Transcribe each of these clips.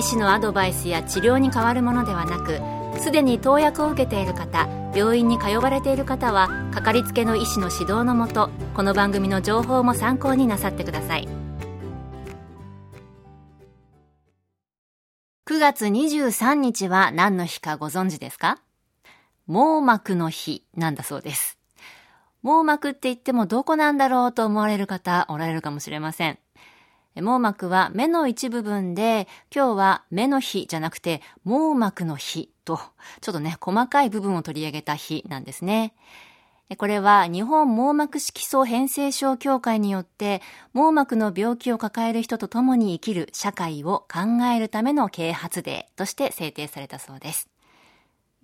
医師のアドバイスや治療に変わるものではなくすでに投薬を受けている方病院に通われている方はかかりつけの医師の指導のもとこの番組の情報も参考になさってください。9月23日は何の日かご存知ですか？網膜の日なんだそうです。網膜って言ってもどこなんだろうと思われる方おられるかもしれません。網膜は目の一部分で、今日は目の日じゃなくて網膜の日と、ちょっとね、細かい部分を取り上げた日なんですね。これは日本網膜色素変性症協会によって網膜の病気を抱える人と共に生きる社会を考えるための啓発デーとして制定されたそうです。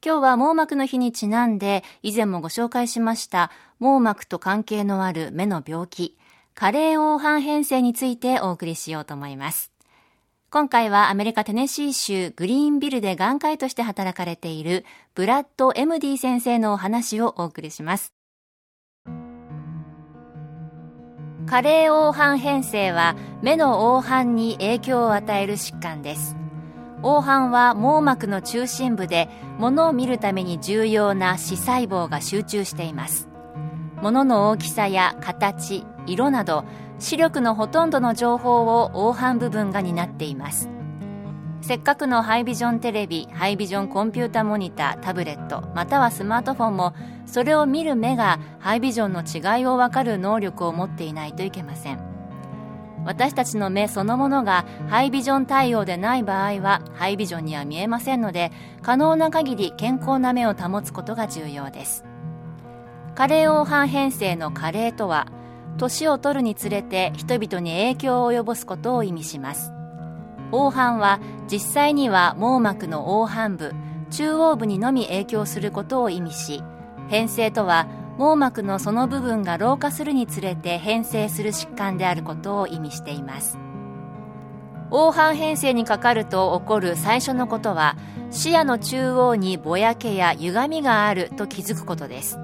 今日は網膜の日にちなんで以前もご紹介しました網膜と関係のある目の病気加齢黄斑変性についてお送りしようと思います。今回はアメリカテネシー州グリーンビルで眼科医として働かれているブラッド・エムディ先生のお話をお送りします。加齢黄斑変性は目の黄斑に影響を与える疾患です。黄斑は網膜の中心部で物を見るために重要な視細胞が集中しています。物の大きさや形、色など視力のほとんどの情報を黄斑部分が担っています。せっかくのハイビジョンテレビハイビジョンコンピュータモニタータブレットまたはスマートフォンもそれを見る目がハイビジョンの違いを分かる能力を持っていないといけません。私たちの目そのものがハイビジョン対応でない場合はハイビジョンには見えませんので可能な限り健康な目を保つことが重要です。加齢黄斑変性の加齢とは年を取るにつれて人々に影響を及ぼすことを意味します。黄斑は実際には網膜の黄斑部中央部にのみ影響することを意味し変性とは網膜のその部分が老化するにつれて変性する疾患であることを意味しています。黄斑変性にかかると起こる最初のことは視野の中央にぼやけや歪みがあると気づくことです。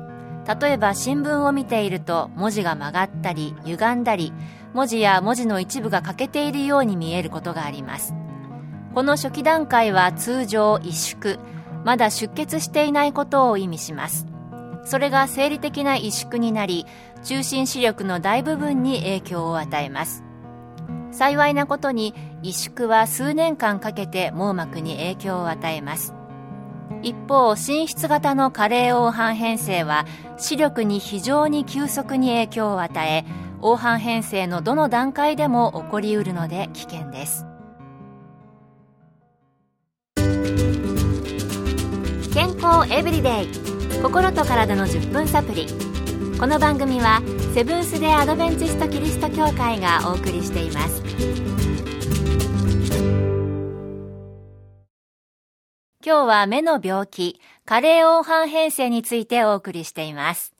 例えば新聞を見ていると文字が曲がったり歪んだり文字や文字の一部が欠けているように見えることがあります。この初期段階は通常萎縮。まだ出血していないことを意味します。それが生理的な萎縮になり中心視力の大部分に影響を与えます。幸いなことに萎縮は数年間かけて網膜に影響を与えます。一方滲出型の加齢黄斑変性は視力に非常に急速に影響を与え黄斑変性のどの段階でも起こりうるので危険です。健康エブリデイ心と体の10分サプリ。この番組はセブンス・デ・アドベンチスト・キリスト教会がお送りしています。今日は目の病気、加齢黄斑変性についてお送りしています。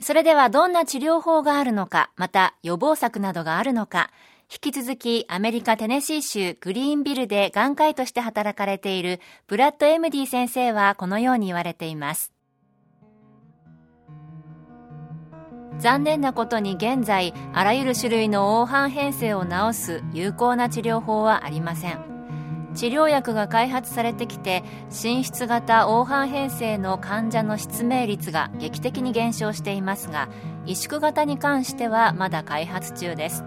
それではどんな治療法があるのか、また予防策などがあるのか、引き続きアメリカテネシー州グリーンビルで眼科医として働かれているブラッド・エムディ先生はこのように言われています。残念なことに現在、あらゆる種類の黄斑変性を治す有効な治療法はありません。治療薬が開発されてきて滲出型黄斑変性の患者の失明率が劇的に減少していますが萎縮型に関してはまだ開発中です。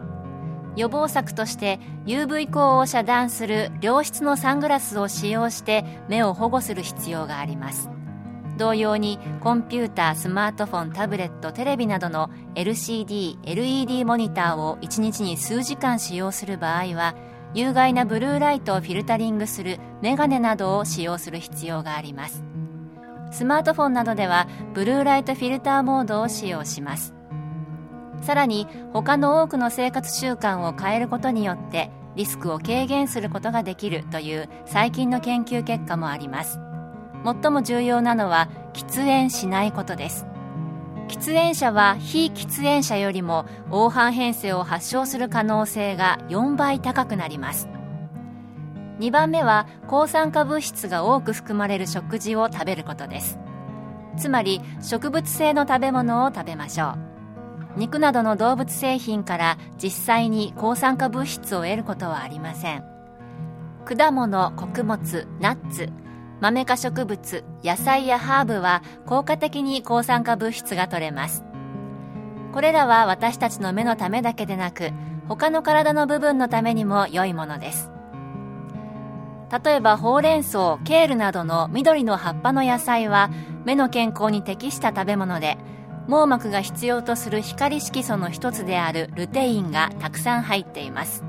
予防策として UV 光を遮断する良質のサングラスを使用して目を保護する必要があります。同様にコンピュータースマートフォンタブレットテレビなどの LCD、LED モニターを1日に数時間使用する場合は有害なブルーライトをフィルタリングするメガネなどを使用する必要があります。スマートフォンなどではブルーライトフィルターモードを使用します。さらに他の多くの生活習慣を変えることによってリスクを軽減することができるという最近の研究結果もあります。最も重要なのは喫煙しないことです。喫煙者は非喫煙者よりも黄斑変性を発症する可能性が4倍高くなります。2番目は抗酸化物質が多く含まれる食事を食べることです。つまり植物性の食べ物を食べましょう。肉などの動物製品から実際に抗酸化物質を得ることはありません。果物穀物ナッツ豆科植物野菜やハーブは効果的に抗酸化物質が取れます。これらは私たちの目のためだけでなく他の体の部分のためにも良いものです。例えばほうれん草ケールなどの緑の葉っぱの野菜は目の健康に適した食べ物で網膜が必要とする光色素の一つであるルテインがたくさん入っています。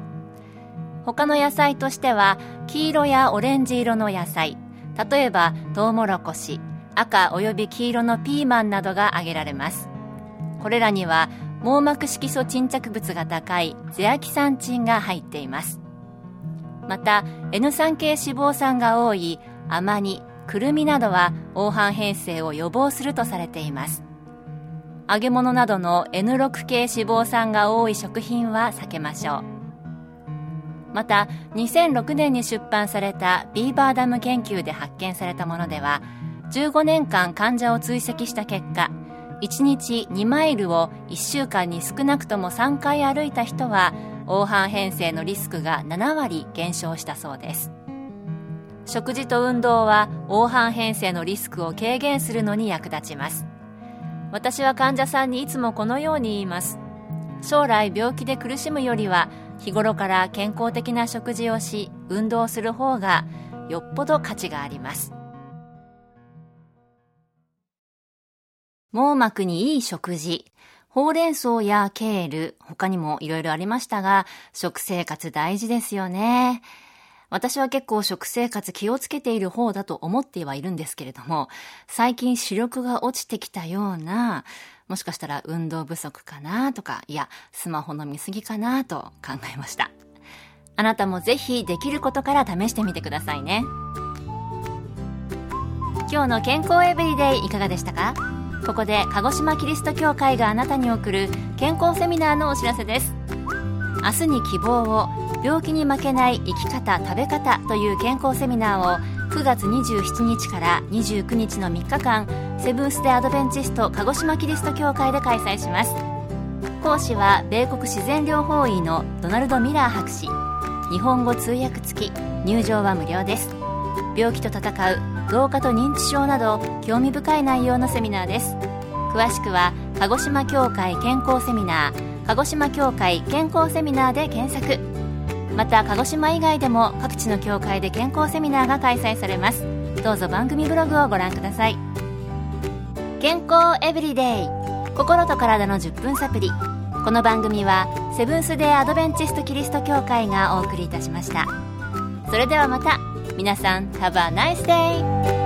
他の野菜としては黄色やオレンジ色の野菜例えばトウモロコシ赤および黄色のピーマンなどが挙げられます。これらには網膜色素沈着物が高いゼアキサンチンが入っています。また N 酸系脂肪酸が多いアマニくるみなどは黄斑変性を予防するとされています。揚げ物などの N6 系脂肪酸が多い食品は避けましょう。また2006年に出版されたビーバーダム研究で発見されたものでは15年間患者を追跡した結果1日2マイルを1週間に少なくとも3回歩いた人は黄斑変性のリスクが7割減少したそうです。食事と運動は黄斑変性のリスクを軽減するのに役立ちます。私は患者さんにいつもこのように言います。将来病気で苦しむよりは日頃から健康的な食事をし運動する方がよっぽど価値があります。網膜にいい食事ほうれん草やケール他にもいろいろありましたが食生活大事ですよね。私は結構食生活気をつけている方だと思ってはいるんですけれども、最近視力が落ちてきたような、もしかしたら運動不足かなとか、いや、スマホの見過ぎかなと考えました。あなたもぜひできることから試してみてくださいね。今日の健康エブリデイいかがでしたか？ここで鹿児島キリスト教会があなたに送る健康セミナーのお知らせです。明日に希望を病気に負けない生き方食べ方という健康セミナーを9月27日から29日の3日間セブンス・デ・アドベンチスト鹿児島キリスト教会で開催します。講師は米国自然療法医のドナルド・ミラー博士。日本語通訳付き。入場は無料です。病気と闘う老化と認知症など興味深い内容のセミナーです。詳しくは鹿児島協会健康セミナー鹿児島協会健康セミナーで検索。また鹿児島以外でも各地の教会で健康セミナーが開催されます。どうぞ番組ブログをご覧ください。健康エブリデイ。心と体の10分サプリ。この番組はセブンス・デー・アドベンチスト・キリスト教会がお送りいたしました。それではまた。皆さん Have a nice day!